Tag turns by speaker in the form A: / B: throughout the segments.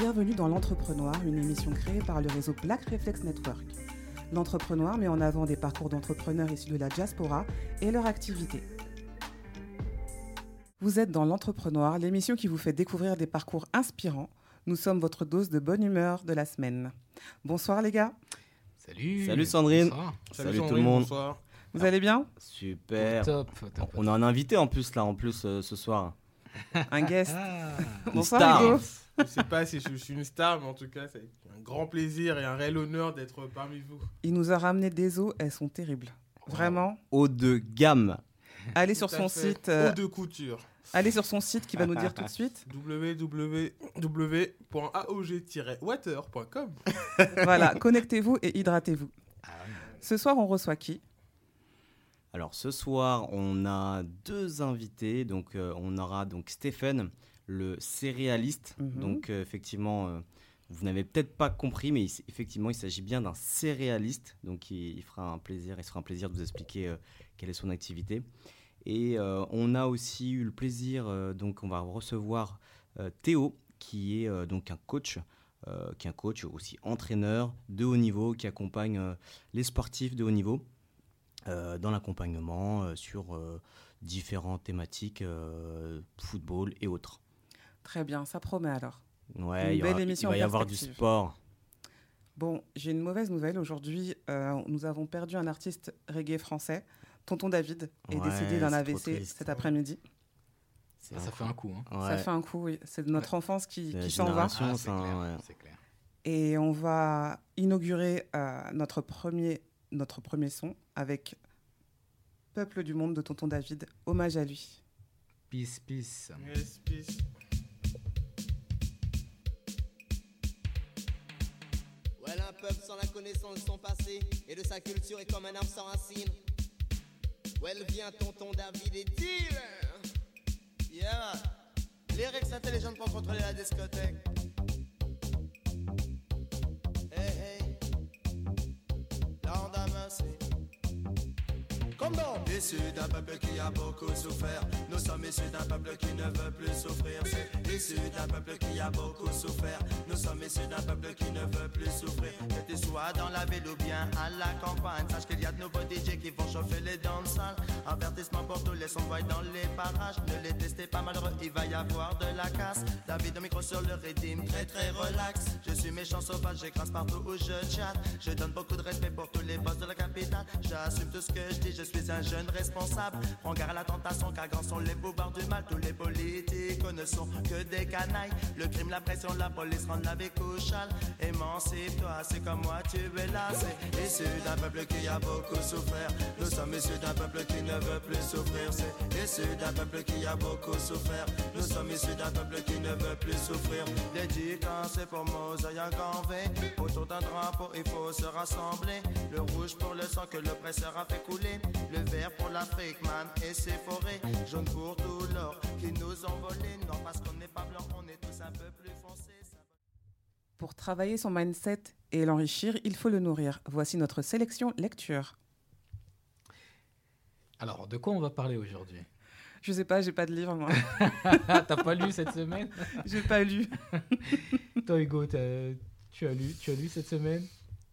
A: Bienvenue dans l'Entrepreneur, une émission créée par le réseau Black Reflex Network. L'Entrepreneur met en avant des parcours d'entrepreneurs issus de la diaspora et leur activité. Vous êtes dans l'Entrepreneur, l'émission qui vous fait découvrir des parcours inspirants. Nous sommes votre dose de bonne humeur de la semaine. Bonsoir les gars.
B: Salut.
C: Salut Sandrine.
B: Bonsoir.
C: Salut tout le monde.
D: Bonsoir.
A: Vous allez bien?
C: Super.
B: Top, top,
C: On a un invité en plus là, en plus euh, ce soir.
A: Un guest.
B: Ah.
A: Bonsoir. Hugo.
D: Je sais pas si je, je suis une star, mais en tout cas, c'est un grand plaisir et un réel honneur d'être parmi vous.
A: Il nous a ramené des eaux, elles sont terribles. Vraiment.
C: Haut de gamme.
A: Allez sur son
D: fait.
A: site. euh,
D: Haut de couture.
A: allez sur son site qui va nous dire tout de suite.
D: www.aog-water.com
A: Voilà, connectez-vous et hydratez-vous. Ce soir, on reçoit qui?
C: Alors ce soir, on a deux invités. Donc euh, on aura donc Stephen, le céréaliste.
A: Mhm.
C: Donc euh, effectivement, euh, vous n'avez peut-être pas compris, mais il effectivement, il s'agit bien d'un céréaliste. Donc il, il fera un plaisir, il sera un plaisir de vous expliquer euh, quelle est son activité. Et on a aussi eu le plaisir, donc on va recevoir Théo, qui est donc un coach, euh, qui est un coach aussi entraîneur de haut niveau, qui accompagne euh, les sportifs de haut niveau euh, dans l'accompagnement sur différentes thématiques, football et autres.
A: Très bien, ça promet alors.
C: Ouais,
A: Une
C: il y
A: belle
C: aura-
A: émission
C: il va y avoir du sport.
A: Bon, j'ai une mauvaise nouvelle. Aujourd'hui, euh, nous avons perdu un artiste reggae français. Tonton David est
C: Ouais,
A: décédé d'un AVC cet après-midi.
C: C'est
B: Ah, ça fait un coup. Hein.
C: Ouais,
A: Ça fait un coup, oui. C'est notre enfance qui, qui s'en va.
B: Ah, c'est clair,
C: ouais.
B: c'est clair.
A: Et on va inaugurer euh, notre, premier, notre premier son avec Peuple du monde de Tonton David. Hommage à lui.
B: Peace, peace.
D: Yes, peace.
E: Connaissance de son passé et de sa culture est comme un arbre sans racines. Ouais, vient tonton David et deal. Yeah. Lyrics intelligentes pour contrôler la discothèque. Comme dans.
F: Issu d'un peuple qui a beaucoup souffert, nous sommes issus d'un peuple qui ne veut plus souffrir. C'est issu d'un peuple qui a beaucoup souffert, nous sommes issus d'un peuple qui ne veut plus souffrir. Que tu sois dans la ville ou bien à la campagne, sache qu'il y a de nouveaux DJ qui vont chauffer les danses Avertissement pour tous les sons dans les parages, ne les testez pas malheureux, il va y avoir de la casse. David au micro sur le rythme, très très relax. Je suis méchant sauvage, j'écrase partout où je chatte. Je donne beaucoup de respect pour tous les boss de la capitale. J'assume tout ce que je dis, je suis un jeune responsable. Prends garde à la tentation, car grands sont les pouvoirs du mal. Tous les politiques ne sont que des canailles. Le crime, la pression, la police rendent la vie couchale. Émancipe-toi, c'est comme moi, tu es là. C'est issu d'un peuple qui a beaucoup souffert. Nous sommes issus d'un peuple qui ne veut plus souffrir. C'est issu d'un peuple qui a beaucoup souffert. Nous sommes issus d'un peuple qui ne veut plus souffrir. Dédicacé pour Mosaï V. Autour d'un drapeau, il faut se rassembler. Le rouge pour le sang que l'oppresseur a fait couler. Le vert pour l'Afrique, man, et ses forêts. Jaune pour tout l'or qui nous ont. Non, parce qu'on n'est pas blanc, on est tous un peu plus foncés.
A: Pour travailler son mindset et l'enrichir, il faut le nourrir. Voici notre sélection lecture.
B: Alors, de quoi on va parler aujourd'hui?
A: Je sais pas, j'ai pas de livre moi.
B: T'as pas lu cette semaine?
A: J'ai pas lu.
B: Toi, Hugo, t'as- tu as lu, tu as lu cette semaine?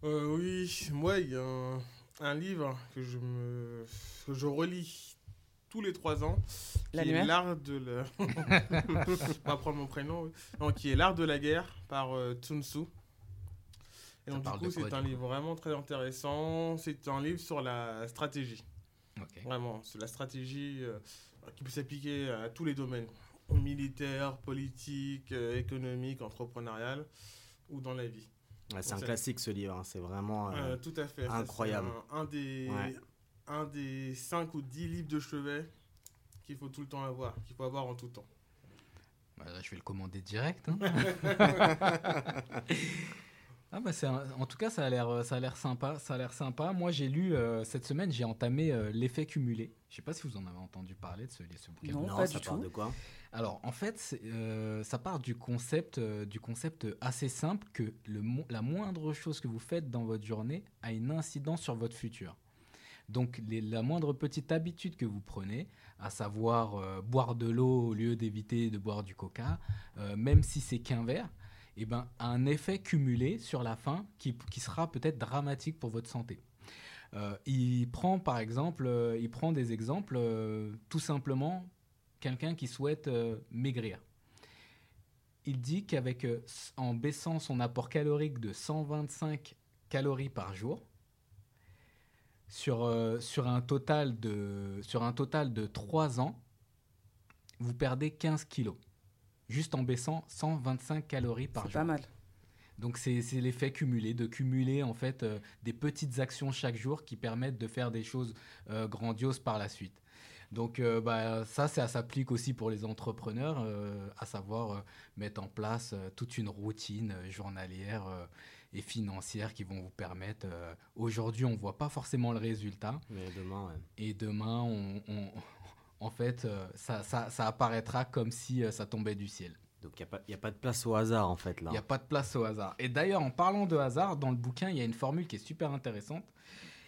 D: Euh, oui, moi, il y a un, un livre que je, me, que je relis tous les trois ans. qui est
A: L'annuaire?
D: L'art de la... On va prendre mon prénom. oui. Non, qui est L'art de la guerre par euh. Et donc, du coup, c'est un livre vraiment très intéressant. C'est un livre sur la stratégie. Vraiment, c'est la stratégie euh, qui peut s'appliquer à tous les domaines. Militaire, politique, euh, économique, entrepreneurial ou dans la vie.
C: Ouais, c'est un classique ce livre, hein, c'est vraiment. euh,
D: Euh, tout à fait.
C: Incroyable.
D: Un, un des,
C: Ouais.
D: un des 5 ou 10 livres de chevet qu'il faut tout le temps avoir, qu'il faut avoir en tout temps.
B: Bah, là, je vais le commander direct. hein. ah bah un- en tout cas, ça a l'air, ça a l'air sympa. Ça a l'air sympa. Moi, j'ai lu euh, cette semaine, j'ai entamé euh, l'effet cumulé. Je sais pas si vous en avez entendu parler de ce, de ce bouquin.
A: Non,
C: non,
A: pas
C: ça
A: du tout.
C: de quoi?
B: Alors, en fait, euh, ça part du concept, euh, du concept assez simple que le, mo- la moindre chose que vous faites dans votre journée a une incidence sur votre futur. Donc, les- la moindre petite habitude que vous prenez, à savoir euh, boire de l'eau au lieu d'éviter de boire du coca, euh, même si c'est qu'un verre, eh ben, un effet cumulé sur la fin qui, qui sera peut-être dramatique pour votre santé. Euh, il prend par exemple, euh, il prend des exemples, euh, tout simplement, quelqu'un qui souhaite maigrir. Il dit qu'avec, en baissant son apport calorique de 125 calories par jour, sur, sur, un total de, sur un total de 3 ans, vous perdez 15 kilos. Juste en baissant 125 calories par
A: C'est
B: jour.
A: pas mal.
B: Donc c'est c'est l'effet cumulé, de cumuler en fait euh, des petites actions chaque jour qui permettent de faire des choses euh, grandioses par la suite. Donc euh, bah, ça, ça s'applique aussi pour les entrepreneurs, euh, à savoir euh, mettre en place euh, toute une routine euh, journalière euh, et financière qui vont vous permettre. euh, Aujourd'hui, on voit pas forcément le résultat,
C: Mais demain, ouais.
B: et demain, on, on- en fait, euh, ça, ça- ça apparaîtra comme si euh, ça tombait du ciel.
C: Donc il n'y a, pas de place au hasard en fait là.
B: Il n'y a pas de place au hasard. Et d'ailleurs, en parlant de hasard, dans le bouquin, il y a une formule qui est super intéressante.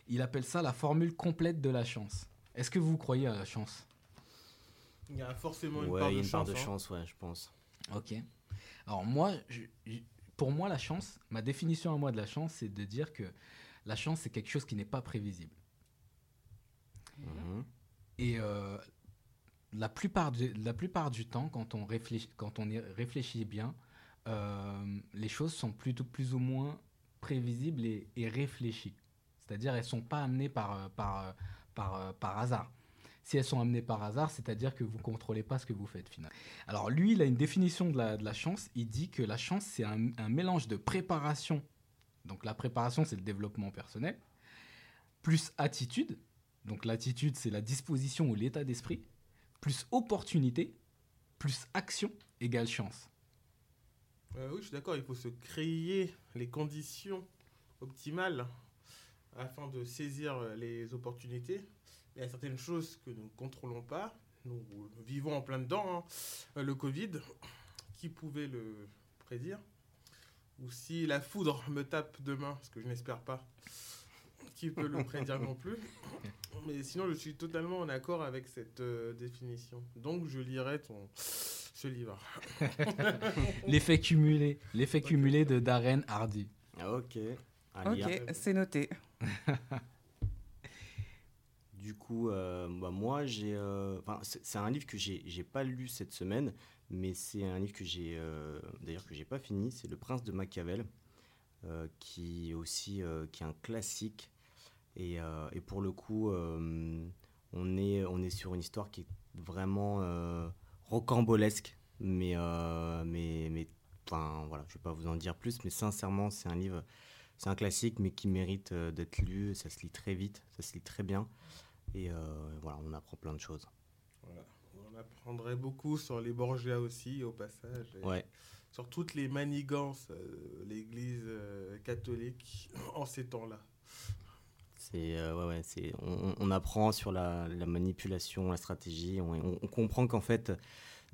B: Il appelle ça la formule complète de la chance. Est-ce que vous croyez à la chance?
D: Il y a forcément une
C: ouais,
D: part
C: il y a
D: de
C: une part
D: chance.
C: de
D: hein.
C: chance, ouais, je pense.
B: Ok. Alors moi, je- je- pour moi, la chance, ma définition à moi de la chance, c'est de dire que la chance, c'est quelque chose qui n'est pas prévisible.
C: Mhm.
B: Et euh, la, plupart du, la plupart du temps, quand on réfléchit, quand on y réfléchit bien, euh, les choses sont plutôt plus ou moins prévisibles et, réfléchies. C'est-à-dire, elles ne sont pas amenées par, euh, par, euh, par, par hasard. Si elles sont amenées par hasard, c'est-à-dire que vous ne contrôlez pas ce que vous faites finalement. Alors lui, il a une définition de la, chance. Il dit que la chance, c'est un mélange de préparation. Donc la préparation, c'est le développement personnel, plus attitude. Donc l'attitude, c'est la disposition ou l'état d'esprit, plus opportunité, plus action égale chance.
D: Euh, oui, je suis d'accord, il faut se créer les conditions optimales afin de saisir euh, les opportunités. Il y a certaines choses que nous ne contrôlons pas. Nous vivons en plein dedans. hein. Euh, Le Covid, qui pouvait le prédire? Ou si la foudre me tape demain, ce que je n'espère pas, qui peut le prédire non plus Mais sinon, je suis totalement en accord avec cette euh, définition. Donc, je lirai ton, ce livre.
B: L'effet cumulé, l'effet cumulé de Darren Hardy.
C: Ok.
A: Ok, c'est noté.
C: Du coup, euh, bah, moi, j'ai. euh, enfin, c'est un livre que j'ai j'ai pas lu cette semaine, mais c'est un livre que j'ai. euh, D'ailleurs, que j'ai pas fini. C'est Le Prince de Machiavel, euh, qui est aussi euh, qui est un classique. Et, euh, et pour le coup, euh, on, est, on est sur une histoire qui est vraiment euh, rocambolesque. Mais, mais, mais enfin, voilà, je vais pas vous en dire plus, mais sincèrement, c'est un livre. C'est un classique, mais qui mérite euh, d'être lu. Ça se lit très vite, ça se lit très bien. Et euh, voilà, on apprend plein de choses.
D: Voilà. On apprendrait beaucoup sur les Borgia aussi, au passage.
C: Ouais,
D: Sur toutes les manigances euh, de l'Église catholique en ces temps-là.
C: C'est euh, ouais, ouais, c'est on, apprend sur la, la manipulation, la stratégie. On, on- on comprend qu'en fait,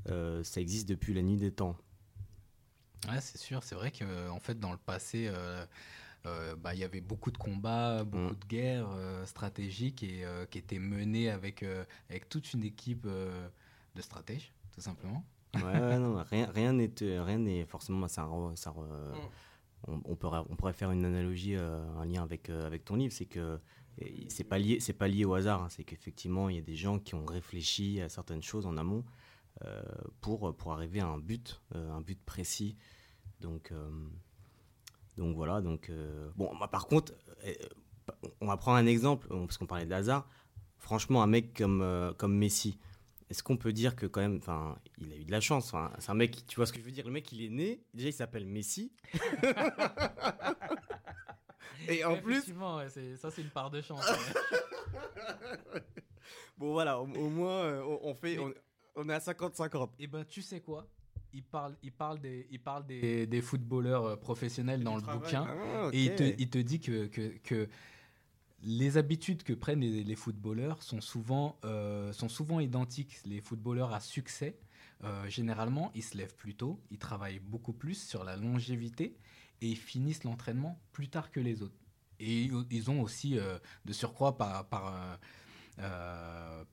C: euh, ça existe depuis la nuit des temps.
B: Ouais, c'est sûr. C'est vrai que en fait, dans le passé, euh, euh, bah, il y avait beaucoup de combats, beaucoup
C: Mm.
B: de guerres euh, stratégiques et euh, qui étaient menées avec euh, avec toute une équipe euh, de stratèges, tout simplement.
C: Ouais, ouais, non, rien rien n'est rien n'est forcément ça, re- ça re-
D: Mm.
C: On, pourrait on pourrait faire une analogie euh, un lien avec euh, avec ton livre c'est que c'est pas lié c'est pas lié au hasard hein, c'est qu'effectivement il y a des gens qui ont réfléchi à certaines choses en amont euh, pour pour arriver à un but un but précis. Donc donc voilà donc bon par contre on va prendre un exemple parce qu'on parlait de hasard franchement un mec comme comme Messi est-ce qu'on peut dire que quand même, enfin, il a eu de la chance. c'est un mec, tu vois ce que je veux dire. Le mec, il est né. Déjà, il s'appelle Messi. Et en plus,
B: Effectivement, ouais, c'est- ça c'est une part de chance.
C: bon voilà, au, au moins, euh, on, on fait,
B: Mais-
C: on, on est à 50-50.
B: Et ben, tu sais quoi? Il parle, il parle des, il parle des, des footballeurs euh, professionnels dans le bouquin.
C: Ah,
B: Et il te, il te dit que, que, que les habitudes que prennent les, footballeurs sont souvent, euh, sont souvent identiques. Les footballeurs à succès, euh, généralement, ils se lèvent plus tôt, ils travaillent beaucoup plus sur la longévité et ils finissent l'entraînement plus tard que les autres. Et ils- ont aussi, euh, de surcroît, par, par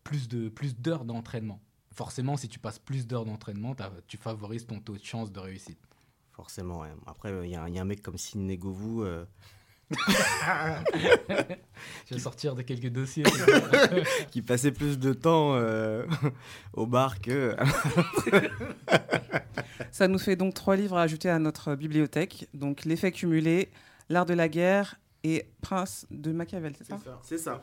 B: plus de plus d'heures d'entraînement. Forcément, si tu passes plus d'heures d'entraînement, tu favorises ton taux de chance de réussite.
C: Forcément. Après, il y, a un- y a un mec comme Sidney Govou.
B: Je vais sortir de quelques dossiers.
C: qui passait plus de temps euh, au bar que.
A: Ça nous fait donc trois livres à ajouter à notre bibliothèque. Donc L'effet cumulé, L'art de la guerre et Prince de Machiavel, c'est ça
D: C'est ça.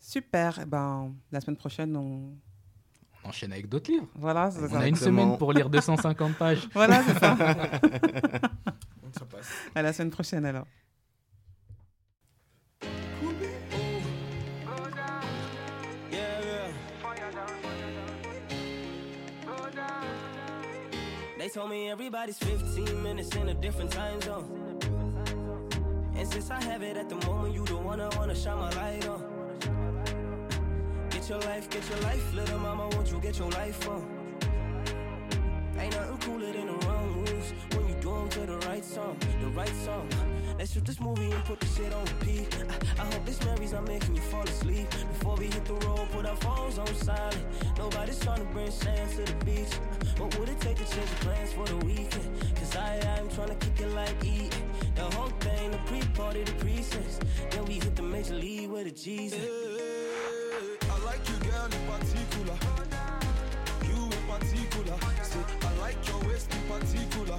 A: Super. Eh Ben, la semaine prochaine, on...
B: On enchaîne avec d'autres livres.
A: Voilà, c'est
B: On
A: ça.
B: a une semaine pour lire 250 pages.
A: Voilà, c'est ça
D: passe.
A: à la semaine prochaine alors.
E: They told me everybody's 15 minutes in a different time zone. And since I have it at the moment, you the one I wanna shine my light on. Get your life, get your life, little mama, won't you get your life on? Ain't nothing cooler than the wrong moves when you do 'em to the right song, the right song. Let's shoot this movie and put the shit on repeat. I, I hope this memories are making you fall asleep. Before we hit the road, put our phones on silent. Nobody's trying to bring sand to the beach. What would it take to change the plans for the weekend? Cause I, I'm trying to kick it like E. The whole thing, the pre-party, the pre-sex. Then we hit the major league with a Jesus.
G: I like you, girl, in particular. You in particular. Say, I like your waist in particular.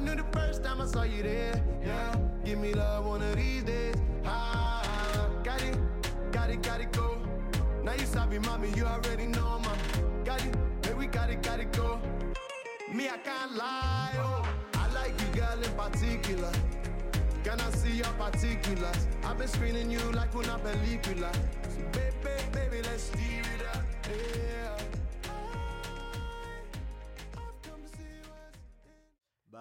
G: Knew the first time I saw you there. Yeah. Give me love one of these days. Ah, got it, got it, got it, go. Now you sabi, mommy, you already know, ma. Got it, baby, we got it, got it, go. Me, I can't lie, oh. I like you, girl, in particular. Can I see your particulars? I've been screening you like una película. So, baby, baby, let's steer it up. Yeah.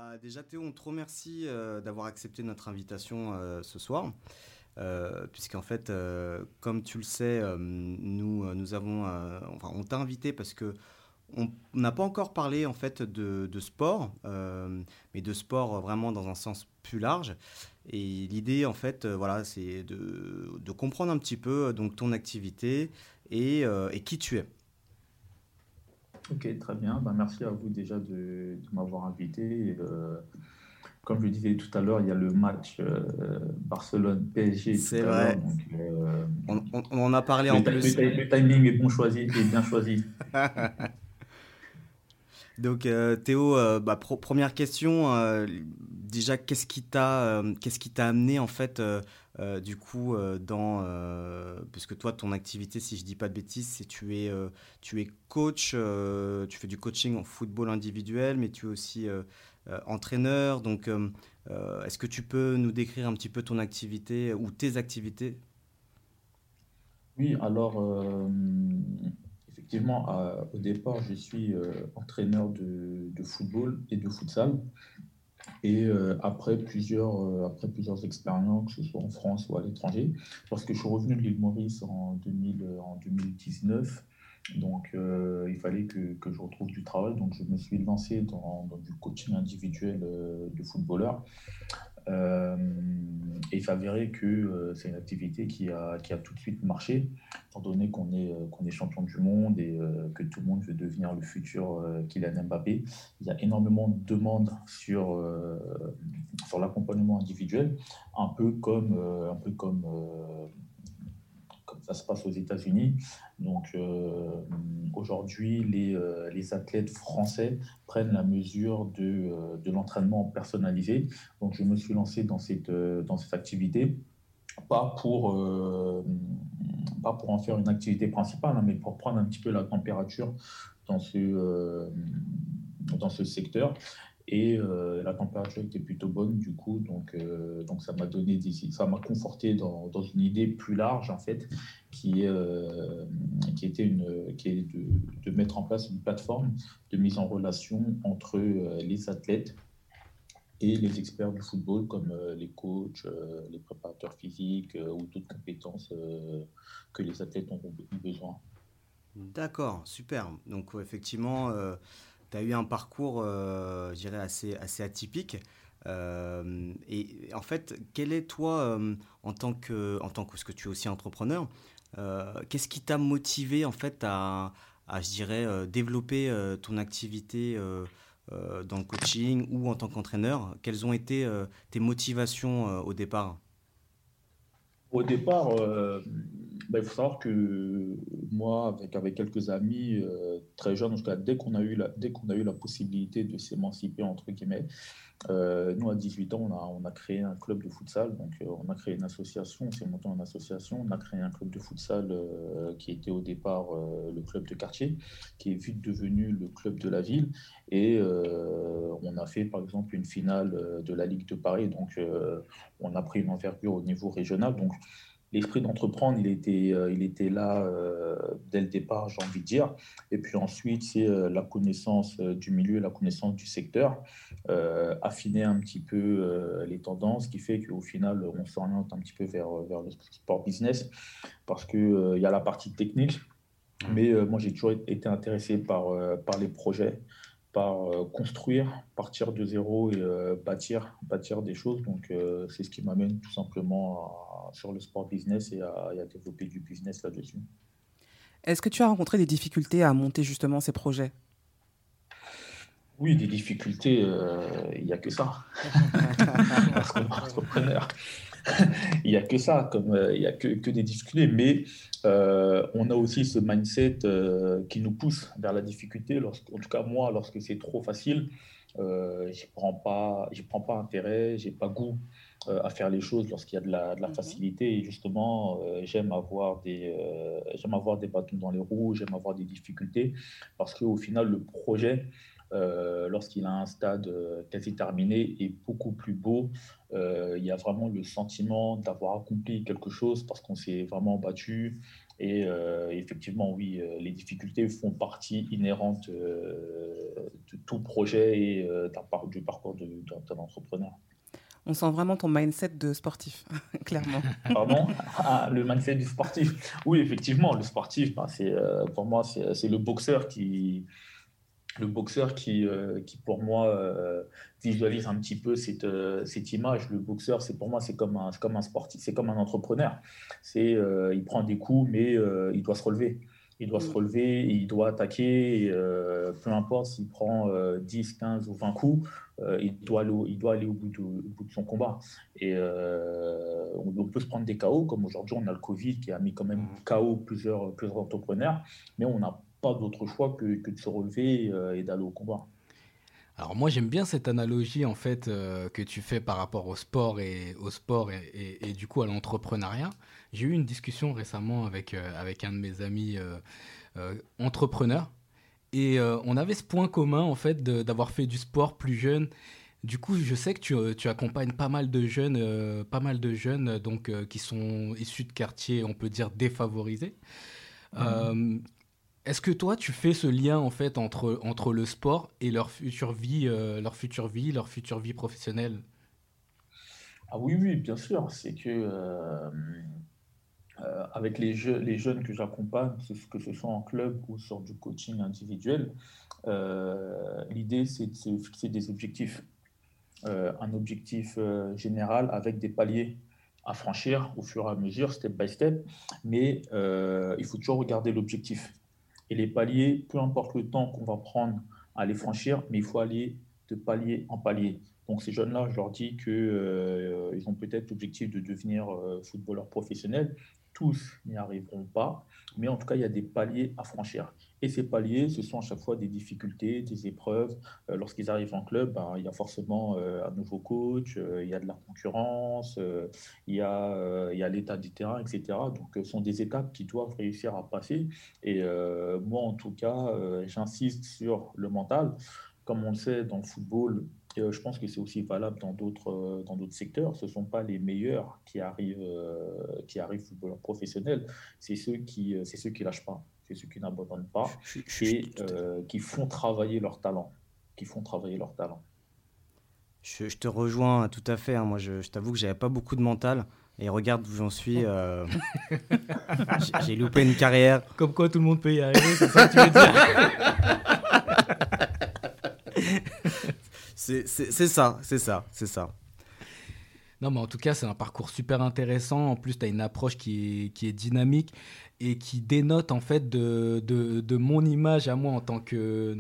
C: Bah, déjà, Théo, on te remercie euh, d'avoir accepté notre invitation euh, ce soir. Euh, Puisqu'en fait, comme tu le sais, nous, nous avons, enfin, on t'a invité parce que on n'a pas encore parlé en fait de, sport, mais de sport vraiment dans un sens plus large. Et l'idée, en fait, voilà, c'est de, comprendre un petit peu donc ton activité et qui tu es.
H: Ok, très bien. Ben, merci à vous déjà de, de m'avoir invité. Euh, comme je le disais tout à l'heure, il y a le match euh, Barcelone-PSG
C: C'est vrai.
H: donc, euh,
C: On, on- on en a parlé en plus.
H: le le timing est bon choisi, est bien choisi.
C: Donc Théo, bah, pro- première question, déjà qu'est-ce qui t'a qu'est-ce qui t'a amené en fait euh, du coup euh, dans euh, parce que toi ton activité si je dis pas de bêtises c'est tu es euh, tu es coach tu fais du coaching en football individuel mais tu es aussi entraîneur donc est-ce que tu peux nous décrire un petit peu ton activité ou tes activités?
H: Oui, alors effectivement, au départ, je suis entraîneur de, de football et de futsal. Et euh, après plusieurs, euh, après plusieurs expériences, que ce soit en France ou à l'étranger, parce que je suis revenu de l'île Maurice en, 2000, euh, 2019, donc il fallait que, que je retrouve du travail, donc je me suis lancé dans, dans du coaching individuel de footballeurs. Euh, et il s'avérait que euh, c'est une activité qui a, qui a tout de suite marché, étant donné qu'on est, euh, qu'on est champion du monde et que tout le monde veut devenir le futur Kylian Mbappé. Il y a énormément de demandes sur, sur l'accompagnement individuel, un peu comme, un peu comme ça se passe aux États-Unis. Donc euh, aujourd'hui, les, euh, les athlètes français prennent la mesure de, euh, de l'entraînement personnalisé. Donc je me suis lancé dans cette, dans cette activité, pas pour, pas pour en faire une activité principale, hein, mais pour prendre un petit peu la température dans ce, dans ce secteur. Et euh, la température était plutôt bonne, du coup, donc, euh, ça m'a donné ça m'a conforté dans, une idée plus large, en fait, qui, qui était est de, de, mettre en place une plateforme de mise en relation entre les athlètes et les experts du football, comme les coachs, les préparateurs physiques ou d'autres compétences que les athlètes ont besoin.
C: D'accord, super. Donc, effectivement, tu as eu un parcours, euh, je dirais, assez, assez atypique. Euh, et en fait, quel est toi, euh, en tant que, en tant que, parce que tu es aussi entrepreneur, qu'est-ce qui t'a motivé en fait à, à je dirais, développer ton activité dans le coaching ou en tant qu'entraîneur? Quelles ont été tes motivations au départ?
H: Au départ, bah, il faut savoir que moi, avec, avec quelques amis euh, très jeunes, dès qu'on a, eu la, dès qu'on a eu la possibilité de s'émanciper, entre guillemets, euh, nous, à 18 ans, on a, on a créé un club de futsal. Donc, euh, on a créé une association, on s'est monté en association. On a créé un club de futsal qui était au départ le club de quartier, qui est vite devenu le club de la ville. Et on a fait, par exemple, une finale de la Ligue de Paris. Donc, on a pris une envergure au niveau régional. Donc, l'esprit d'entreprendre, il était, euh, il était là euh, dès le départ, j'ai envie de dire. Et puis ensuite, c'est euh, la connaissance du milieu, la connaissance du secteur, affiner un petit peu les tendances, qui fait qu'au final, on s'oriente un petit peu vers, vers le sport business, parce qu'il il y a la partie technique. Mmh. Mais moi, j'ai toujours été intéressé par, par les projets, par construire, partir de zéro et bâtir, bâtir des choses. Donc, c'est ce qui m'amène tout simplement à sur le sport business et à, développer du business là-dessus.
A: Est-ce que tu as rencontré des difficultés à monter justement ces projets?
H: Oui, des difficultés, euh, il n'y a que ça. Parce qu'on est entrepreneur. il n'y a que ça, comme euh, il n'y a que, que, des difficultés. Mais euh, on a aussi ce mindset qui nous pousse vers la difficulté. en tout cas, moi, lorsque c'est trop facile, je ne prends, pas, prends pas intérêt, je n'ai pas goût euh, à faire les choses lorsqu'il y a de la, de la mhm. facilité. Et justement, euh, j'aime avoir, des, euh, j'aime avoir des bâtons dans les roues, j'aime avoir des difficultés, parce qu'au final, le projet, lorsqu'il a un stade quasi terminé, est beaucoup plus beau. il y a vraiment le sentiment d'avoir accompli quelque chose parce qu'on s'est vraiment battu. Et effectivement, oui, les difficultés font partie inhérente de tout projet et du parcours d'un entrepreneur.
A: On sent vraiment ton mindset de sportif, clairement.
H: Pardon? Ah, Le mindset du sportif. Oui, effectivement, le sportif, ben, c'est, euh, pour moi, c'est, le boxeur qui, le boxeur qui, euh, qui pour moi, euh, visualise un petit peu cette, cette image. Le boxeur, c'est pour moi, c'est comme un, comme un sportif, c'est comme un entrepreneur. C'est, il prend des coups, mais il doit se relever il doit se relever, il doit attaquer, peu importe s'il prend 10, 15 ou 20 coups, euh, il, doit aller, il doit aller au bout de, bout de son combat. Et euh, on, peut se prendre des KO, comme aujourd'hui on a le Covid qui a mis quand même mm. KO plusieurs, plusieurs entrepreneurs, mais on n'a pas d'autre choix que, que, de se relever euh, et d'aller au combat.
B: Alors moi j'aime bien cette analogie en fait que tu fais par rapport au sport et au sport et, et, du coup à l'entrepreneuriat. J'ai eu une discussion récemment avec, avec un de mes amis entrepreneurs et euh, on avait ce point commun, en fait, d'avoir fait du sport plus jeune. Du coup, je sais que tu, euh, tu accompagnes pas mal de jeunes, euh, pas mal de jeunes donc, qui sont issus de quartiers, on peut dire, défavorisés. Mhm. Est-ce que toi, tu fais ce lien, en fait, entre, entre le sport et leur future vie, leur future vie, leur future vie professionnelle?
H: Ah oui, oui, bien sûr. C'est que euh, avec les, les, jeunes que j'accompagne, que ce soit en club ou sur du coaching individuel, euh, l'idée c'est de fixer des objectifs. Euh, un objectif général avec des paliers à franchir au fur et à mesure, step by step, mais il faut toujours regarder l'objectif. Et les paliers, peu importe le temps qu'on va prendre à les franchir, mais il faut aller de palier en palier. Donc ces jeunes-là, je leur dis qu'ils ils ont peut-être l'objectif de devenir footballeur professionnel, tous n'y arriveront pas, mais en tout cas, il y a des paliers à franchir. Et ces paliers, ce sont à chaque fois des difficultés, des épreuves. Euh, lorsqu'ils arrivent en club, ben, il y a forcément euh, un nouveau coach, euh, il y a de la concurrence, il y a l'état du terrain, etc. Donc, ce sont des étapes qui doivent réussir à passer. Et moi, en tout cas, j'insiste sur le mental. Comme on le sait, dans le football, Et, euh, je pense que c'est aussi valable dans d'autres euh, dans d'autres secteurs. Ce ne sont pas les meilleurs qui arrivent euh, qui arrivent footballeurs professionnels. C'est ceux qui c'est ceux qui lâchent pas. C'est ceux qui n'abandonnent pas et euh, qui font travailler leur talent. Qui font travailler leur talent.
C: Je, je te rejoins tout à fait. hein. Moi, je, je t'avoue que j'avais pas beaucoup de mental. Et regarde où j'en suis. euh, j'ai- J'ai loupé une carrière.
B: Comme quoi tout le monde peut y arriver, c'est ça que tu veux dire
C: C'est ça, c'est ça, c'est ça.
B: Non, mais en tout cas, c'est un parcours super intéressant. En plus, tu as une approche qui est, qui est dynamique et qui dénote en fait de, de, de mon image à moi en tant que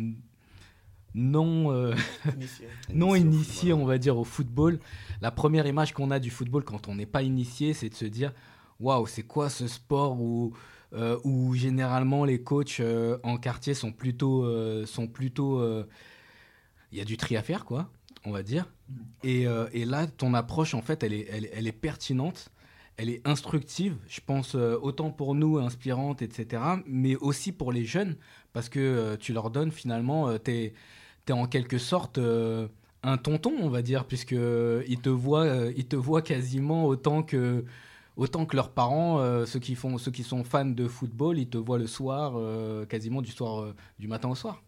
B: non, euh,
D: Initié.
B: non
C: Initié au
B: initié,
C: football.
B: on va dire, au football. La première image qu'on a du football quand on n'est pas initié, c'est de se dire waouh, c'est quoi ce sport où, euh, où généralement les coachs euh, en quartier sont plutôt. euh, sont plutôt euh, il y a du tri à faire, quoi, on va dire. Et, euh, là, ton approche, en fait, elle est, pertinente, elle est instructive, je pense, euh, autant pour nous, inspirante, etc., mais aussi pour les jeunes, parce que euh, tu leur donnes finalement, tu es, en quelque sorte un tonton, on va dire, puisque ils te voient, ils te voient quasiment autant que autant que leurs parents, ceux qui font, ceux qui sont fans de football, ils te voient le soir, quasiment du soir, du matin au soir.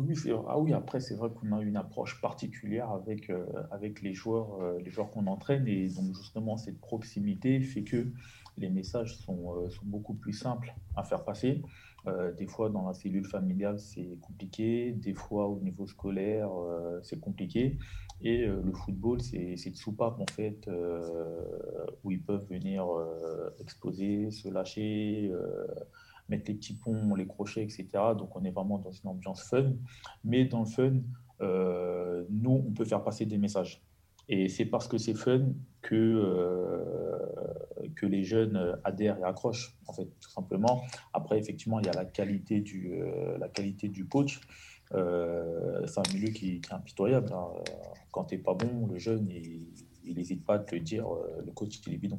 H: Oui, ah oui, après, c'est vrai qu'on a une approche particulière avec, euh, les joueurs, euh, joueurs qu'on entraîne. Et donc, justement, cette proximité fait que les messages sont, euh, beaucoup plus simples à faire passer. Des fois, dans la cellule familiale, c'est compliqué. Des fois, au niveau scolaire, c'est compliqué. Et le football, c'est une soupape, en fait, où ils peuvent venir exploser, se lâcher, mettre les petits ponts, les crochets, etc. Donc, on est vraiment dans une ambiance fun. Mais dans le fun, euh, nous, on peut faire passer des messages. Et c'est parce que c'est fun que, euh, que les jeunes adhèrent et accrochent, en fait, tout simplement. Après, effectivement, il y a la qualité du, euh, la qualité du coach. C'est un milieu qui, est impitoyable. hein. Quand tu n'es pas bon, le jeune, il n'hésite pas à te le dire, le coach, il est bidon.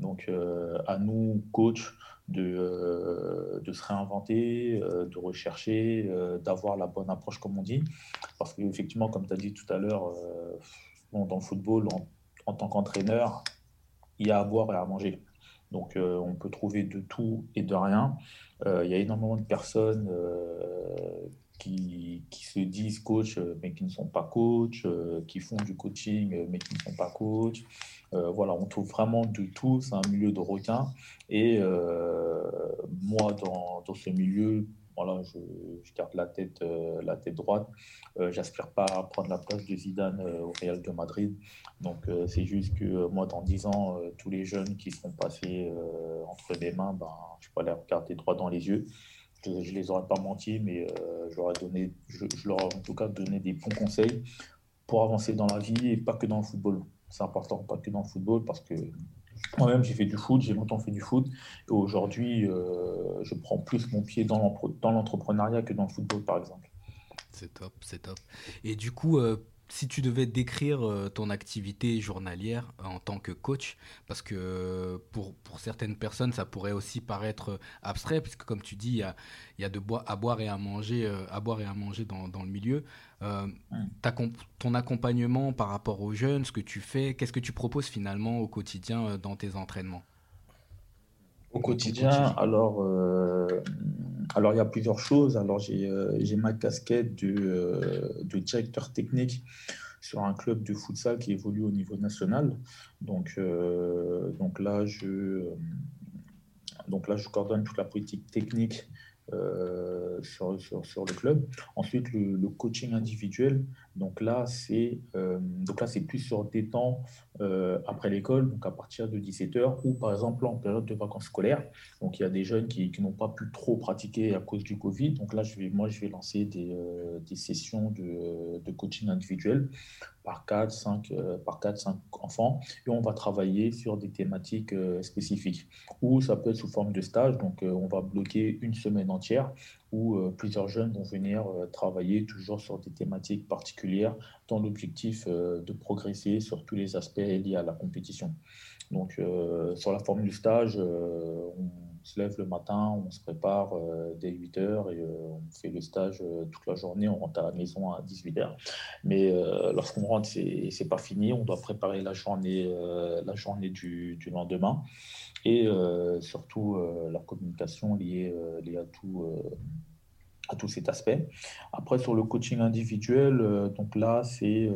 H: Donc, euh, à nous, coach, de, euh, de se réinventer, euh, de rechercher, d'avoir la bonne approche, comme on dit. Parce qu'effectivement, comme tu as dit tout à l'heure, bon, dans le football, en, tant qu'entraîneur, il y a à boire et à manger. Donc, on peut trouver de tout et de rien. Il y a énormément de personnes qui, qui se disent coach, mais qui ne sont pas coach, qui font du coaching, mais qui ne sont pas coach. Euh, voilà, on trouve vraiment de tout. C'est un milieu de requins. Et euh, moi, dans, dans ce milieu, voilà, je, garde la tête, euh, la tête droite. J'aspire pas à prendre la place de Zidane au Real de Madrid. Donc, c'est juste que moi, dans 10 ans, tous les jeunes qui seront passés entre mes mains, ben, je peux les regarder droit dans les yeux. Je ne les aurais pas menti, mais donné, je leur ai en tout cas donné des bons conseils pour avancer dans la vie et pas que dans le football. C'est important, pas que dans le football, parce que moi-même, j'ai fait du foot, j'ai longtemps fait du foot. Et aujourd'hui, euh, je prends plus mon pied dans l'entrepreneuriat que dans le football, par exemple.
B: C'est top, c'est top. Et du coup, euh, si tu devais décrire euh, ton activité journalière en tant que coach, parce que pour, pour certaines personnes, ça pourrait aussi paraître abstrait, puisque comme tu dis, il y a, y a de boi- à boire et à manger, à boire et à manger dans, dans le milieu. Euh, ton accompagnement par rapport aux jeunes, ce que tu fais, qu'est-ce que tu proposes finalement au quotidien euh, dans tes entraînements?
H: Au quotidien, alors, euh, alors il y a plusieurs choses. Alors, j'ai euh, ma casquette de, euh, de directeur technique sur un club de futsal qui évolue au niveau national. Donc, donc, là, je, donc là, je coordonne toute la politique technique euh, sur, le club. Ensuite, le, le coaching individuel. Donc là, c'est euh, donc là, c'est plus sur des temps euh, après l'école, donc à partir de 17h, ou par exemple en période de vacances scolaires. Donc il y a des jeunes qui, n'ont pas pu trop pratiquer à cause du Covid. Donc là, je vais, moi, je vais lancer des, euh, des sessions de, coaching individuel par 4, 5, euh, par 4, 5 enfants, et on va travailler sur des thématiques spécifiques. Ou ça peut être sous forme de stage, donc on va bloquer une semaine entière où euh, plusieurs jeunes vont venir euh, travailler toujours sur des thématiques particulières dans l'objectif euh, de progresser sur tous les aspects liés à la compétition. Donc, sur la forme du stage, on- se lève le matin, on se prépare euh, dès 8 heures et on fait le stage toute la journée. On rentre à la maison à 18 heures. Mais lorsqu'on rentre, c'est c'est pas fini. On doit préparer la journée, la journée du, lendemain et surtout la communication liée, liée à tout à tout cet aspect. Après, sur le coaching individuel, donc là, c'est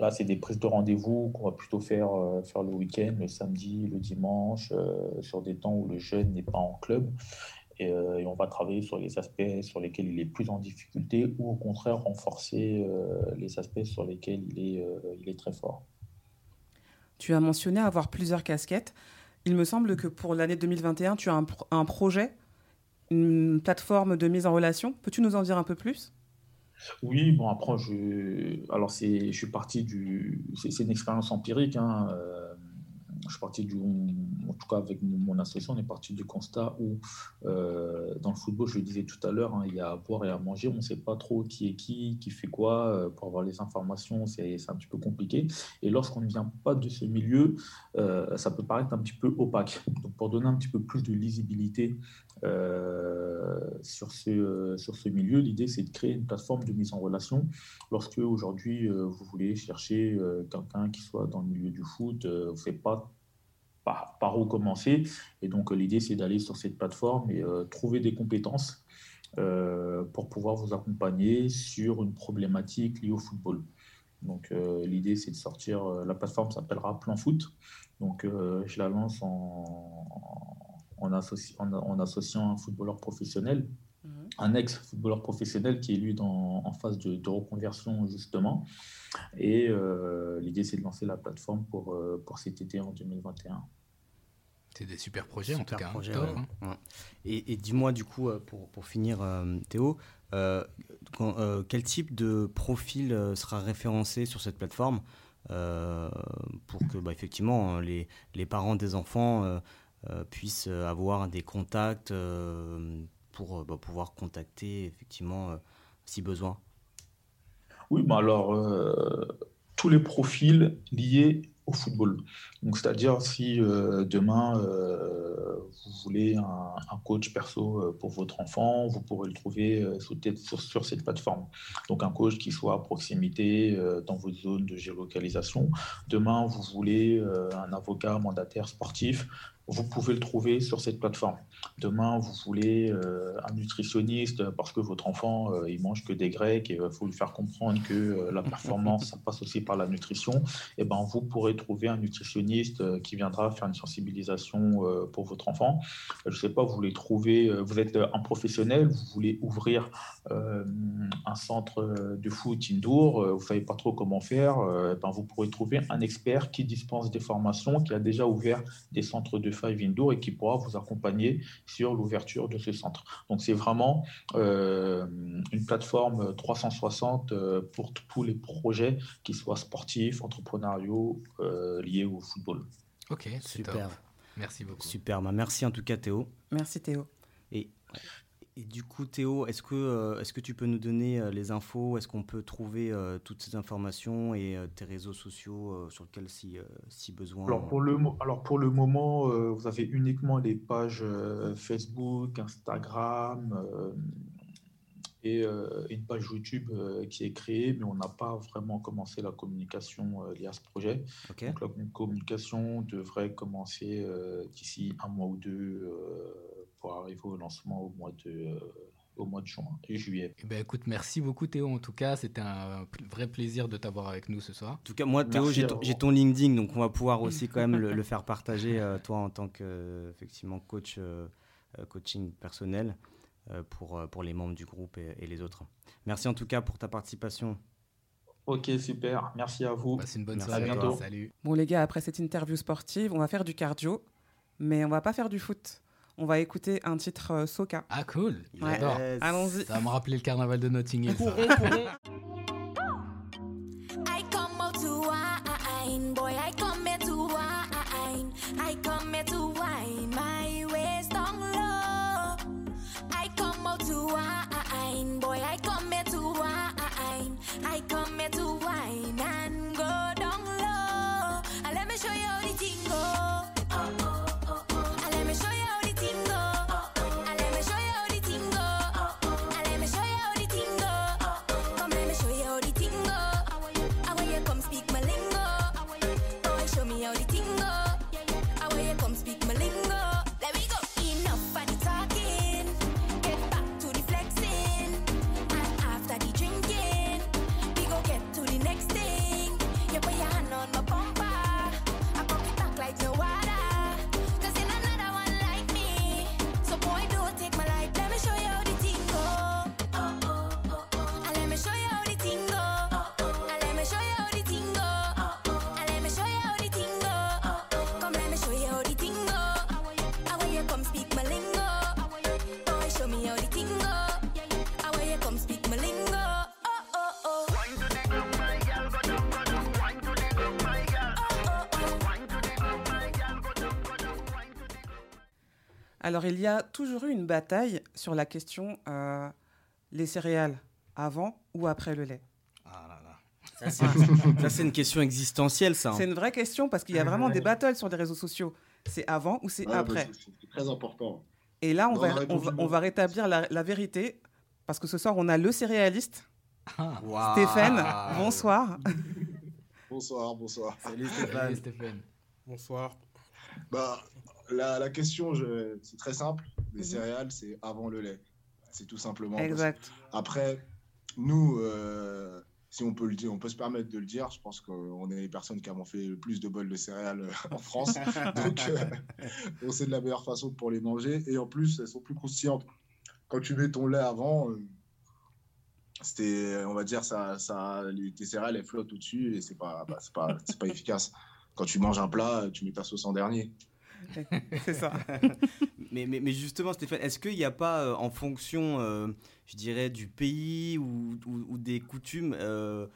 H: Là, c'est des prises de rendez-vous qu'on va plutôt faire, euh, faire le week-end, le samedi, le dimanche, euh, sur des temps où le jeune n'est pas en club. Euh, et, on va travailler sur les aspects sur lesquels il est plus en difficulté ou au contraire renforcer les aspects sur lesquels il est, il est très fort.
A: Tu as mentionné avoir plusieurs casquettes. Il me semble que pour l'année 2021, tu as un, un projet, une plateforme de mise en relation. Peux-tu nous en dire un peu plus?
H: Oui, bon, après, je, alors c'est, je suis parti du. C'est, une expérience empirique. Hein, euh, je suis parti du. En tout cas, avec mon, association, on est parti du constat où, euh, dans le football, je le disais tout à l'heure, hein, il y a à boire et à manger. On ne sait pas trop qui est qui, qui fait quoi. Euh, pour avoir les informations, c'est, un petit peu compliqué. Et lorsqu'on ne vient pas de ce milieu, ça peut paraître un petit peu opaque. Donc, pour donner un petit peu plus de lisibilité euh, sur, ce, euh, sur ce milieu. L'idée, c'est de créer une plateforme de mise en relation. Lorsque aujourd'hui, euh, vous voulez chercher quelqu'un qui soit dans le milieu du foot, vous ne savez pas par, par, où commencer. Et donc, l'idée, c'est d'aller sur cette plateforme et trouver des compétences pour pouvoir vous accompagner sur une problématique liée au football. Donc l'idée c'est de sortir, la plateforme s'appellera Plan Foot. Donc je la lance en, en, en, associant un footballeur professionnel, mhm. un ex-footballeur professionnel qui est lui dans, en phase de, reconversion justement. Et euh, l'idée, c'est de lancer la plateforme pour, euh, pour cet été en 2021.
B: C'est des super projets en tout cas.
C: Hein. Hein. Et, dis-moi du coup, euh, pour, pour finir, Théo, quel type de profil sera référencé sur cette plateforme pour que, bah, effectivement, les, les, parents des enfants euh, puissent avoir des contacts euh, pour bah, pouvoir contacter effectivement euh, si besoin
H: Oui, bah alors tous les profils liés au football. Donc, c'est-à-dire si demain vous voulez un, coach perso pour votre enfant, vous pourrez le trouver sur, sur, cette plateforme. Donc, un coach qui soit à proximité dans votre zone de géolocalisation. Demain, vous voulez un avocat mandataire sportif, vous pouvez le trouver sur cette plateforme. Demain, vous voulez euh, un nutritionniste parce que votre enfant, il euh, il mange que des grecs et il faut lui faire comprendre que euh, la performance, ça passe aussi par la nutrition. Et eh ben, vous pourrez trouver un nutritionniste qui viendra faire une sensibilisation pour votre enfant. Je ne sais pas, vous voulez trouver, vous êtes un professionnel, vous voulez ouvrir un centre de foot indoor, vous ne savez pas trop comment faire, eh ben, vous pourrez trouver un expert qui dispense des formations, qui a déjà ouvert des centres de Five Indoor et qui pourra vous accompagner sur l'ouverture de ce centre. Donc c'est vraiment euh, une plateforme 360 euh, pour tous les projets qui soient sportifs, entrepreneuriaux, euh, liés au football.
B: Ok, super. Merci beaucoup.
C: Super, merci en tout cas Théo.
A: Merci Théo.
C: Et et du coup, Théo, est-ce que, euh, que tu peux nous donner euh, les infos? Est-ce qu'on peut trouver euh, toutes ces informations et tes réseaux sociaux sur lesquels, si, si besoin?
H: Alors pour, le, alors pour le moment, vous avez uniquement les pages Facebook, Instagram et une page YouTube qui est créée, mais on n'a pas vraiment commencé la communication liée à ce projet. Donc la communication devrait commencer d'ici un mois ou deux pour arriver au lancement au mois de, euh, au mois de juin et juillet.
B: Eh ben, écoute, merci beaucoup Théo. En tout cas, c'était un vrai plaisir de t'avoir avec nous ce soir.
C: En tout cas, moi, Théo, j'ai ton, LinkedIn, donc on va pouvoir aussi quand même le, faire partager, euh, toi en tant que effectivement coach, euh, coaching personnel pour, pour les membres du groupe et, les autres. Merci en tout cas pour ta participation.
H: Ok, super. Merci à vous.
B: Passe une bonne soirée. À
H: bientôt.
B: Salut.
A: Bon, les gars, après cette interview sportive, on va faire du cardio, mais on va pas faire du foot. On va écouter un titre euh, Soca.
B: Ah cool, j'adore.
A: Allons-y.
B: Ça va me rappeler le carnaval de Notting
A: Alors, il y a toujours eu une bataille sur la question euh, les céréales avant ou après le lait.
C: Ah là là. Ça, c'est- ça, c'est une question existentielle, ça. hein.
A: C'est une vraie question parce qu'il y a vraiment des battles sur les réseaux sociaux. C'est avant ou c'est
I: bah,
A: après?
I: c'est- C'est très important.
A: Et là, on va, on, on rétablir la, la vérité parce que ce soir, on a le céréaliste,
B: Ah.
A: Stéphane. Bonsoir.
I: Bonsoir, bonsoir.
C: Salut
B: salut
C: Stéphane.
B: Stéphane.
D: Bonsoir.
I: Bah, la, la question, c'est très simple. Les
A: Mhm.
I: céréales, c'est avant le lait. C'est tout simplement.
A: Exact.
I: Après, nous, euh, si on peut le dire, on peut se permettre de le dire. Je pense qu'on est les personnes qui avons fait le plus de bols de céréales euh, en France. Donc, euh, on sait de la meilleure façon pour les manger. Et en plus, elles sont plus croustillantes. Quand tu mets ton lait avant, euh, c'était, on va dire, ça, ça, les, tes céréales, elles flottent au-dessus et c'est pas, bah, pas, pas efficace. Quand tu manges un plat, tu mets ta sauce en dernier.
A: C'est ça.
C: Mais, mais, mais justement, Stéphane, est-ce qu'il n'y a pas, euh, en fonction, euh, je dirais, du pays ou, ou- ou des coutumes, euh,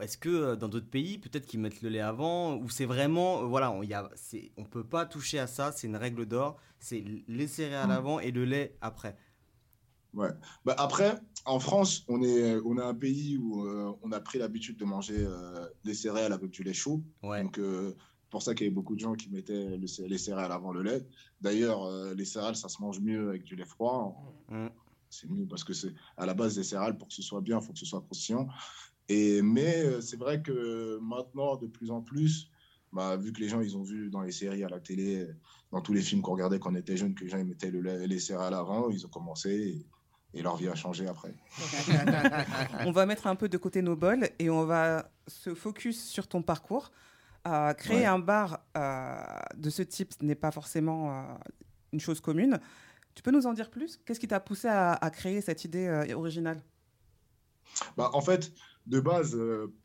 C: est-ce que dans d'autres pays, peut-être qu'ils mettent le lait avant, ou c'est vraiment, euh, voilà, on ne peut pas toucher à ça, c'est une règle d'or, c'est les céréales avant et le lait après?
I: Bah, après, en France, on est, on est un pays où euh, on a pris l'habitude de manger euh, des céréales avec du lait chaud.
C: Ouais.
I: Donc, euh, pour ça qu'il y avait beaucoup de gens qui mettaient le les céréales avant le lait. D'ailleurs, euh, les céréales, ça se mange mieux avec du lait froid.
C: Mm.
I: C'est mieux parce que c'est à la base des céréales, pour que ce soit bien, il faut que ce soit croustillant. Et, mais euh, c'est vrai que maintenant, de plus en plus, bah, vu que les gens, ils ont vu dans les séries, à la télé, dans tous les films qu'on regardait quand on était jeunes, que les gens ils mettaient le lait- les céréales avant, ils ont commencé et, et leur vie a changé après.
A: on va mettre un peu de côté nos bols et on va se focus sur ton parcours. Euh, créer
I: Ouais.
A: un bar euh, de ce type n'est pas forcément euh, une chose commune. Tu peux nous en dire plus? Qu'est-ce qui t'a poussé à, à créer cette idée originale?
I: Bah, en fait, de base,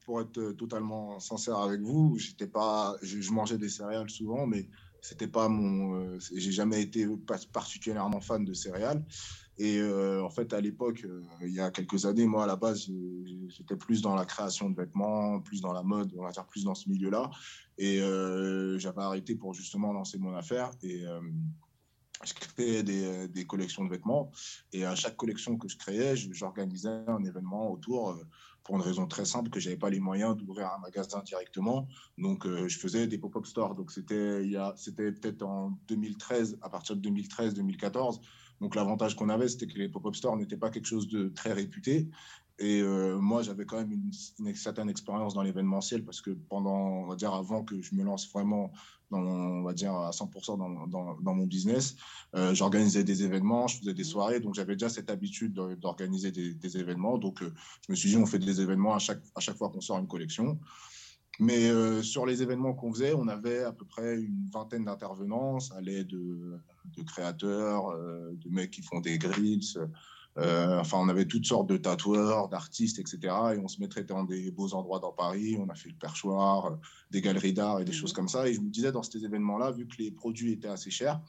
I: pour être totalement sincère avec vous, j'étais pas, je, je mangeais des céréales souvent, mais c'était pas mon, j'ai jamais été particulièrement fan de céréales. Et euh, en fait, à l'époque, euh, il y a quelques années, moi, à la base, j'étais plus dans la création de vêtements, plus dans la mode, on va dire plus dans ce milieu-là. Et euh, j'avais arrêté pour justement lancer mon affaire. Et euh, je créais des, collections de vêtements. Et à chaque collection que je créais, j'organisais un événement autour pour une raison très simple que j'avais pas les moyens d'ouvrir un magasin directement. Donc, je faisais des pop-up stores. Donc, c'était il y c'était peut-être en 2013, à partir de 2013-2014. Donc, l'avantage qu'on avait, c'était que les pop-up stores n'étaient pas quelque chose de très réputé. Et euh, moi, j'avais quand même une, une certaine expérience dans l'événementiel parce que pendant, on va dire, avant que je me lance vraiment dans, on va dire, à 100% dans, dans, dans mon business, euh, j'organisais des événements, je faisais des soirées, donc j'avais déjà cette habitude de- d'organiser des, des événements. Donc, euh, je me suis dit, on fait des événements à chaque, à chaque fois qu'on sort une collection. Mais euh, sur les événements qu'on faisait, on avait à peu près une vingtaine d'intervenants. Ça allait de, de créateurs, euh, de mecs qui font des grills. euh, enfin, on avait toutes sortes de tatoueurs, d'artistes, etc. Et on se mettrait dans des beaux endroits dans Paris. On a fait le perchoir, des galeries d'art et des
A: Mhm.
I: choses comme ça. Et je me disais, dans ces événements-là, vu que les produits étaient assez chers,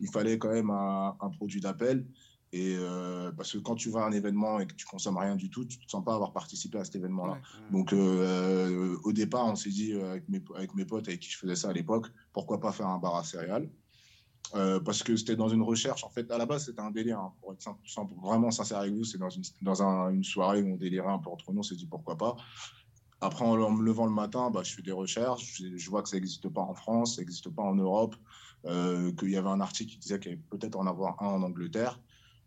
I: il fallait quand même un, un produit d'appel. Et euh, parce que quand tu vas à un événement et que tu consommes rien du tout, tu ne te sens pas avoir participé à cet événement-là.
A: Ouais.
I: Donc, euh, au départ, on s'est dit euh, avec mes, avec mes potes avec qui je faisais ça à l'époque, pourquoi pas faire un bar à céréales? Euh, Parce que c'était dans une recherche. En fait, à la base, c'était un délire. hein, pour être simple- simple- vraiment sincère avec vous, c'est dans, une, dans un- une soirée où on délirait un peu entre nous. On s'est dit pourquoi pas. Après, en, en me levant le matin, bah, je fais des recherches. Je, je vois que ça n'existe pas en France, ça n'existe pas en Europe. euh, qu'il y avait un article qui disait qu'il y avait peut-être en avoir un en Angleterre.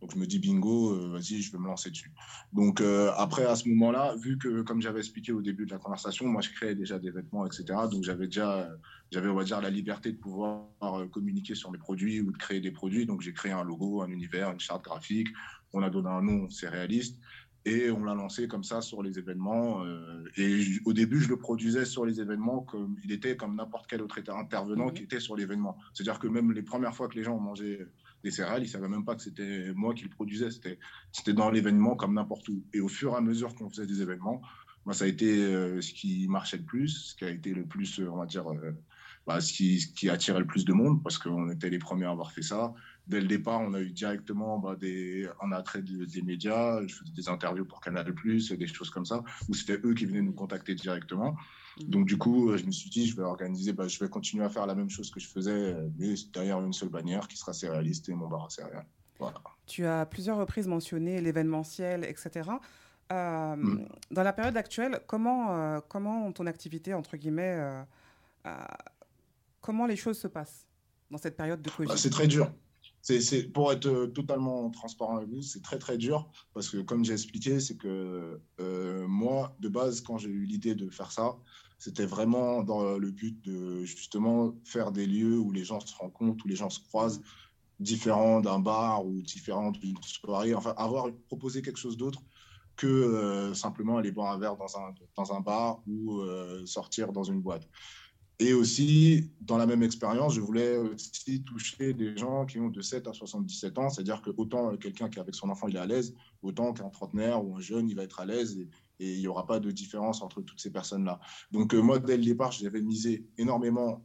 I: Donc je me dis bingo, euh, vas-y, je vais me lancer dessus. Donc euh, après, à ce moment-là, vu que, comme j'avais expliqué au début de la conversation, moi je créais déjà des vêtements, etc. Donc j'avais déjà, j'avais, on va dire, la liberté de pouvoir euh, communiquer sur mes produits ou de créer des produits. Donc j'ai créé un logo, un univers, une charte graphique. On a donné un nom, c'est réaliste. Et on l'a lancé comme ça sur les événements. et au début, je le produisais sur les événements comme il était comme n'importe quel autre intervenant
A: Mhm.
I: qui était sur l'événement. C'est-à-dire que même les premières fois que les gens ont mangé des céréales, ils savaient même pas que c'était moi qui le produisais. C'était, dans l'événement comme n'importe où. Et au fur et à mesure qu'on faisait des événements, ça a été euh, ce qui marchait le plus, ce qui a été le plus, euh, on va dire, euh, bah, ce, qui, ce qui attirait le plus de monde parce qu'on était les premiers à avoir fait ça. Dès le départ, on a eu directement bah, des, un attrait de- des médias. Je faisais des interviews pour Canal+, des choses comme ça, où c'était eux qui venaient nous contacter directement. Mhm. Donc, du coup, je me suis dit, je vais organiser, bah, je vais continuer à faire la même chose que je faisais, mais derrière une seule bannière qui sera céréaliste et mon bar à céréales. Voilà.
A: Tu as plusieurs reprises mentionné l'événementiel, etc. Euh, mm. Dans la période actuelle, comment, euh, comment ton activité, entre guillemets, euh, comment les choses se passent dans cette période de Covid?
I: bah, C'est très dur. C'est, pour être totalement transparent avec vous, c'est très très dur parce que comme j'ai expliqué, c'est que moi, de base, quand j'ai eu l'idée de faire ça, c'était vraiment dans le but de justement faire des lieux où les gens se rencontrent, où les gens se croisent, différents d'un bar ou différents d'une soirée. Enfin, avoir proposé quelque chose d'autre que euh, simplement aller boire un verre dans un, dans un bar ou euh, sortir dans une boîte. Et aussi, dans la même expérience, je voulais aussi toucher des gens qui ont de 7 à 77 ans, c'est-à-dire que autant quelqu'un qui est avec son enfant, il est à l'aise, autant qu'un trentenaire ou un jeune, il va être à l'aise et, il n'y aura pas de différence entre toutes ces personnes-là. Donc euh, moi, dès le départ, j'avais misé énormément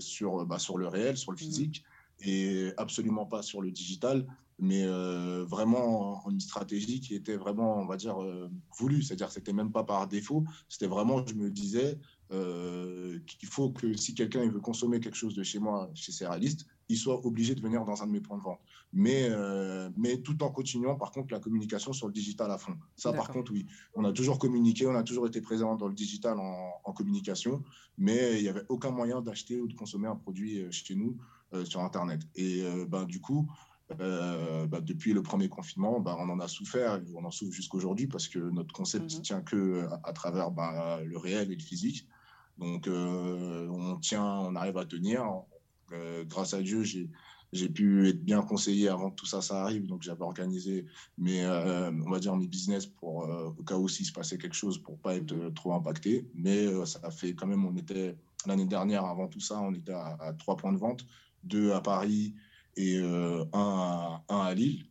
I: sur, bah, sur le réel, sur le mmh. physique, et absolument pas sur le digital mais euh, vraiment en une stratégie qui était vraiment, on va dire, euh, voulue. C'est-à-dire que c'était même pas par défaut, c'était vraiment, je me disais euh, qu'il faut que si quelqu'un veut consommer quelque chose de chez moi, chez Céréaliste, il soit obligé de venir dans un de mes points de vente. Mais, mais tout en continuant, par contre, la communication sur le digital à fond. Ça, par contre, oui. On a toujours communiqué, on a toujours été présent dans le digital en, en communication, mais il n'y avait aucun moyen d'acheter ou de consommer un produit chez nous sur Internet. Et ben, du coup, euh, bah, depuis le premier confinement, bah, on en a souffert et on en souffre jusqu'aujourd'hui parce que notre concept ne mhm. tient que à, travers bah, le réel et le physique. Donc, euh, on tient, on arrive à tenir. Euh, grâce à Dieu, j'ai pu être bien conseillé avant que tout ça, ça arrive. Donc, j'avais organisé mes, on va dire, mes business pour, au cas où s'il se passait quelque chose pour pas être trop impacté. Mais ça a fait quand même, on était, l'année dernière, avant tout ça, on était à, trois points de vente, deux à Paris, et euh, un, à, un, à, Lille.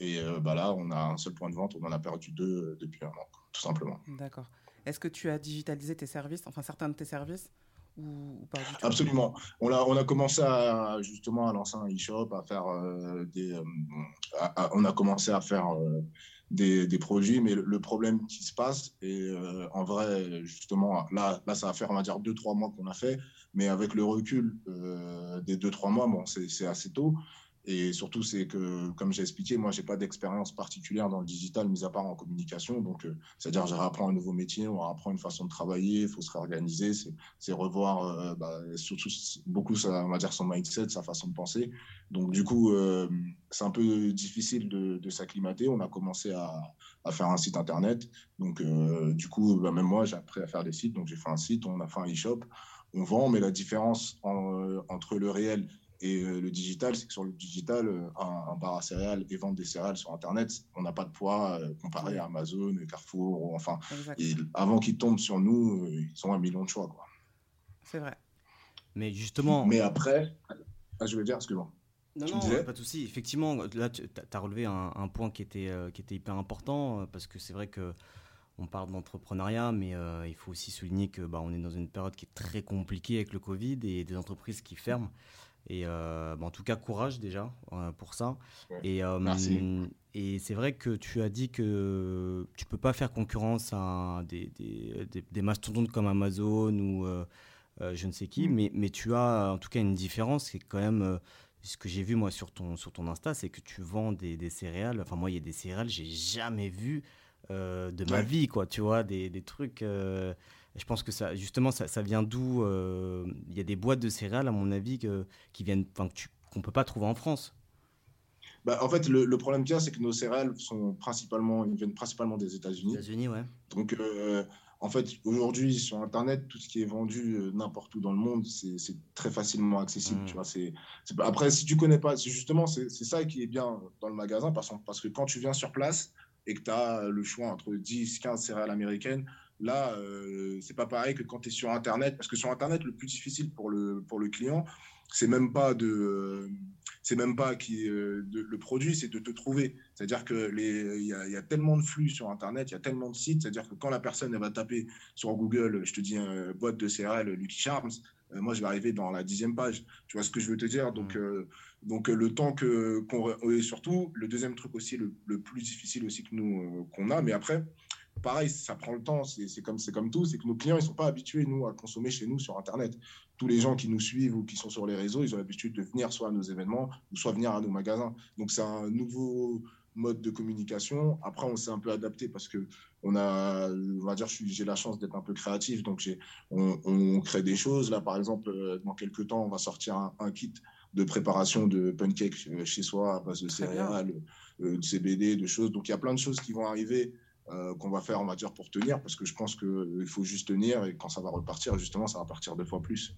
I: Et euh, bah là, on a un seul point de vente, on en a perdu deux euh, depuis un an, tout simplement.
A: D'accord. Est-ce que tu as digitalisé tes services, enfin certains de tes services ou, pas
I: Absolument. On a, on a commencé à, justement à lancer un e-shop, à faire des. on a commencé à faire des, des, produits, mais le, problème qui se passe, et en vrai, justement, là, là, ça va faire, on va dire, deux, trois mois qu'on a fait, mais avec le recul euh, des deux, trois mois, bon, c'est assez tôt. Et surtout, c'est que, comme j'ai expliqué, moi, j'ai pas d'expérience particulière dans le digital, mis à part en communication. Donc, euh, c'est-à-dire, je réapprends un nouveau métier, on apprend une façon de travailler, il faut se réorganiser, c'est revoir, euh, bah, surtout, beaucoup, ça, va dire, son mindset, sa façon de penser. Donc, du coup, c'est un peu difficile de, s'acclimater. On a commencé à, faire un site internet. Donc, du coup, bah, même moi, j'ai appris à faire des sites. Donc, j'ai fait un site, on a fait un e-shop on vend, mais la différence euh, entre le réel et euh, le digital, c'est que sur le digital, euh, un, bar à céréales et vendre des céréales sur Internet, on n'a pas de poids comparé à Amazon, Carrefour, enfin, avant qu'ils tombent sur nous, ils ont un million de choix.
A: C'est vrai.
C: Mais justement.
I: Mais après, ah, je veux dire, excuse-moi.
C: Non, non, pas de souci. Effectivement, là, tu as relevé un, un, point qui était, qui était hyper important, parce que c'est vrai que on parle d'entrepreneuriat, mais euh, il faut aussi souligner que bah, on est dans une période qui est très compliquée avec le Covid et des entreprises qui ferment. Et euh, bah, en tout cas, courage déjà euh, pour ça. Et, et c'est vrai que tu as dit que tu peux pas faire concurrence à des, des, des, mastodontes comme Amazon ou je ne sais qui, mm. mais, mais tu as en tout cas une différence qui est quand même ce que j'ai vu moi sur ton, sur ton Insta, c'est que tu vends des, des céréales. Enfin, moi, il y a des céréales, j'ai jamais vu euh, de ma vie, quoi, tu vois, des, des trucs. Euh, je pense que ça, justement, ça, ça vient d'où euh, Il y a des boîtes de céréales, à mon avis, que, qui viennent, qu'on ne peut pas trouver en France.
I: Bah, en fait, le, problème qu'il y a, c'est que nos céréales sont principalement, ils viennent principalement des États-Unis.
C: États-Unis, ouais.
I: Donc, en fait, aujourd'hui, sur Internet, tout ce qui est vendu n'importe où dans le monde, c'est très facilement accessible. Mmh. Tu vois, c'est après, si tu connais pas, justement, c'est ça qui est bien dans le magasin, parce, parce que quand tu viens sur place, et que tu as le choix entre 10, 15 céréales américaines, là, euh, c'est pas pareil que quand tu es sur Internet. Parce que sur Internet, le plus difficile pour le, pour le client, c'est même pas de c'est même pas qui euh, le produit c'est de te trouver c'est à dire que il y, y, a tellement de flux sur internet il y a tellement de sites c'est à dire que quand la personne elle va taper sur Google je te dis un boîte de céréales Lucky Charms euh, moi je vais arriver dans la dixième page tu vois ce que je veux te dire? Donc mmh. Donc euh, le temps que qu'on et surtout le deuxième truc aussi le, plus difficile aussi que nous euh, qu'on a, mais après pareil, ça prend le temps. C'est comme, comme tout. C'est que nos clients, ils sont pas habitués, nous, à consommer chez nous sur Internet. Tous les gens qui nous suivent ou qui sont sur les réseaux, ils ont l'habitude de venir soit à nos événements ou soit venir à nos magasins. Donc, c'est un nouveau mode de communication. Après, on s'est un peu adapté parce que on a, on va dire, j'ai la chance d'être un peu créatif, donc on, on, crée des choses. Là, par exemple, euh, dans quelques temps, on va sortir un, kit de préparation de pancakes euh, chez soi à base de céréales, euh, de CBD, de choses. Donc, il y a plein de choses qui vont arriver. Qu'on va faire, on va dire, pour tenir, parce que je pense qu'il faut juste tenir et quand ça va repartir, justement, ça va partir deux fois plus.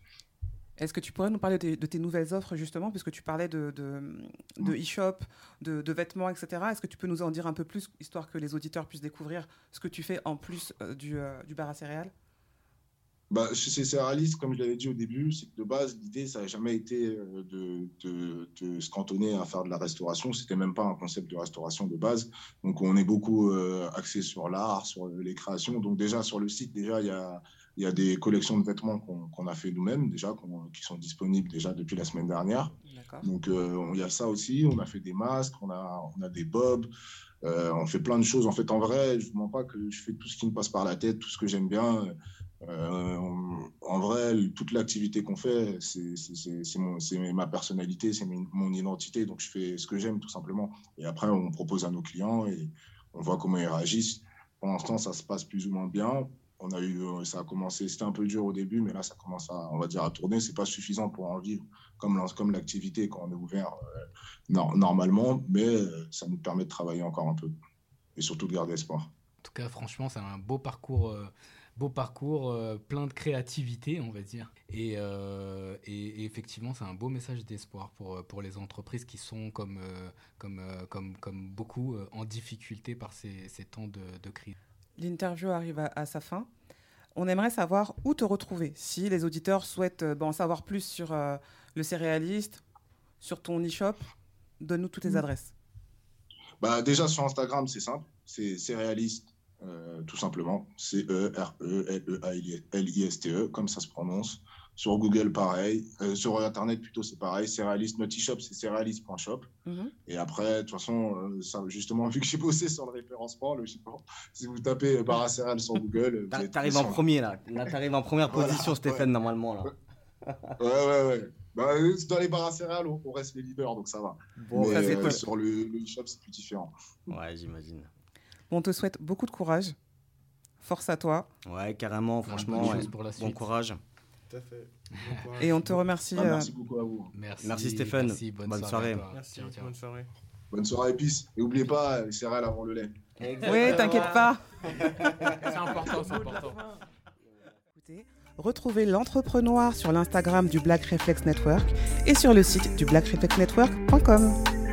A: Est-ce que tu pourrais nous parler de, tes nouvelles offres, justement, puisque tu parlais de, de, de mm. e-shop, de, vêtements, etc. Est-ce que tu peux nous en dire un peu plus, histoire que les auditeurs puissent découvrir ce que tu fais en plus euh, du, euh, du, bar à céréales?
I: Bah, Chez Céréaliste, comme je l'avais dit au début, c'est que de base, l'idée, ça n'a jamais été euh, de, se cantonner à faire de la restauration. C'était même pas un concept de restauration de base. Donc, on est beaucoup axé sur l'art, sur les créations. Donc, déjà, sur le site, déjà, il y a il y a des collections de vêtements qu'on a fait nous-mêmes déjà, qui sont disponibles déjà depuis la semaine dernière. Donc euh, il y a ça aussi. On a fait des masques, on a, on a des bobs, euh, on fait plein de choses. En fait, en vrai, je ne mens pas que je fais tout ce qui me passe par la tête, tout ce que j'aime bien. Euh, en vrai, toute l'activité qu'on fait, c'est ma personnalité, c'est mon identité. Donc je fais ce que j'aime tout simplement. Et après, on propose à nos clients et on voit comment ils réagissent. Pour l'instant, ça se passe plus ou moins bien on a eu, euh, ça a commencé, c'était un peu dur au début, mais là, ça commence à, on va dire, à tourner. C'est pas suffisant pour en vivre comme, l'activité quand on est ouvert euh, normalement, mais ça nous permet de travailler encore un peu et surtout de garder espoir.
B: En tout cas, franchement, c'est un beau parcours. Beau parcours, plein de créativité, on va dire. Et, et, effectivement, c'est un beau message d'espoir pour, pour les entreprises qui sont, comme, comme, comme, comme beaucoup, en difficulté par ces, ces temps de, de crise.
A: L'interview arrive à, sa fin. On aimerait savoir où te retrouver. Si les auditeurs souhaitent euh, en savoir plus sur euh, le céréaliste, sur ton e-shop, donne-nous toutes tes mm. adresses.
I: Bah, déjà sur Instagram, c'est simple. C'est céréaliste, euh, tout simplement. C-E-R-E-L-E-A-L-I-S-T-E, comme ça se prononce. Sur Google, pareil. Euh, sur Internet, plutôt, c'est pareil. Céréaliste, notre e-shop, c'est céréaliste.shop. Mhm. Et après, de toute façon, euh, ça, justement, vu que j'ai bossé sur le référencement, logiquement, si vous tapez euh, bar céréales sur Google.
C: T'arrives en premier, là. Là, t'arrives en première position, Stéphane, normalement, là.
I: ouais, ouais, ouais. Bah, dans les bars céréales, on, reste les leaders, donc ça va. Bon, Mais, sur le, e-shop, c'est plus différent.
C: Ouais, j'imagine.
A: On te souhaite beaucoup de courage. Force à toi.
C: Ouais, carrément, franchement. bon courage.
A: Et on te remercie.
I: Ah, merci euh, beaucoup à vous.
C: Merci, Stéphane. bonne, soirée.
D: Merci, bonne soirée.
I: Bonne soirée, épice. Et n'oubliez pas, les céréales avant le lait.
A: Oui, t'inquiète pas.
D: c'est important, c'est important.
A: Écoutez, retrouvez l'entrepreneur sur l'Instagram du Black Reflex Network et sur le site du blackreflexnetwork.com.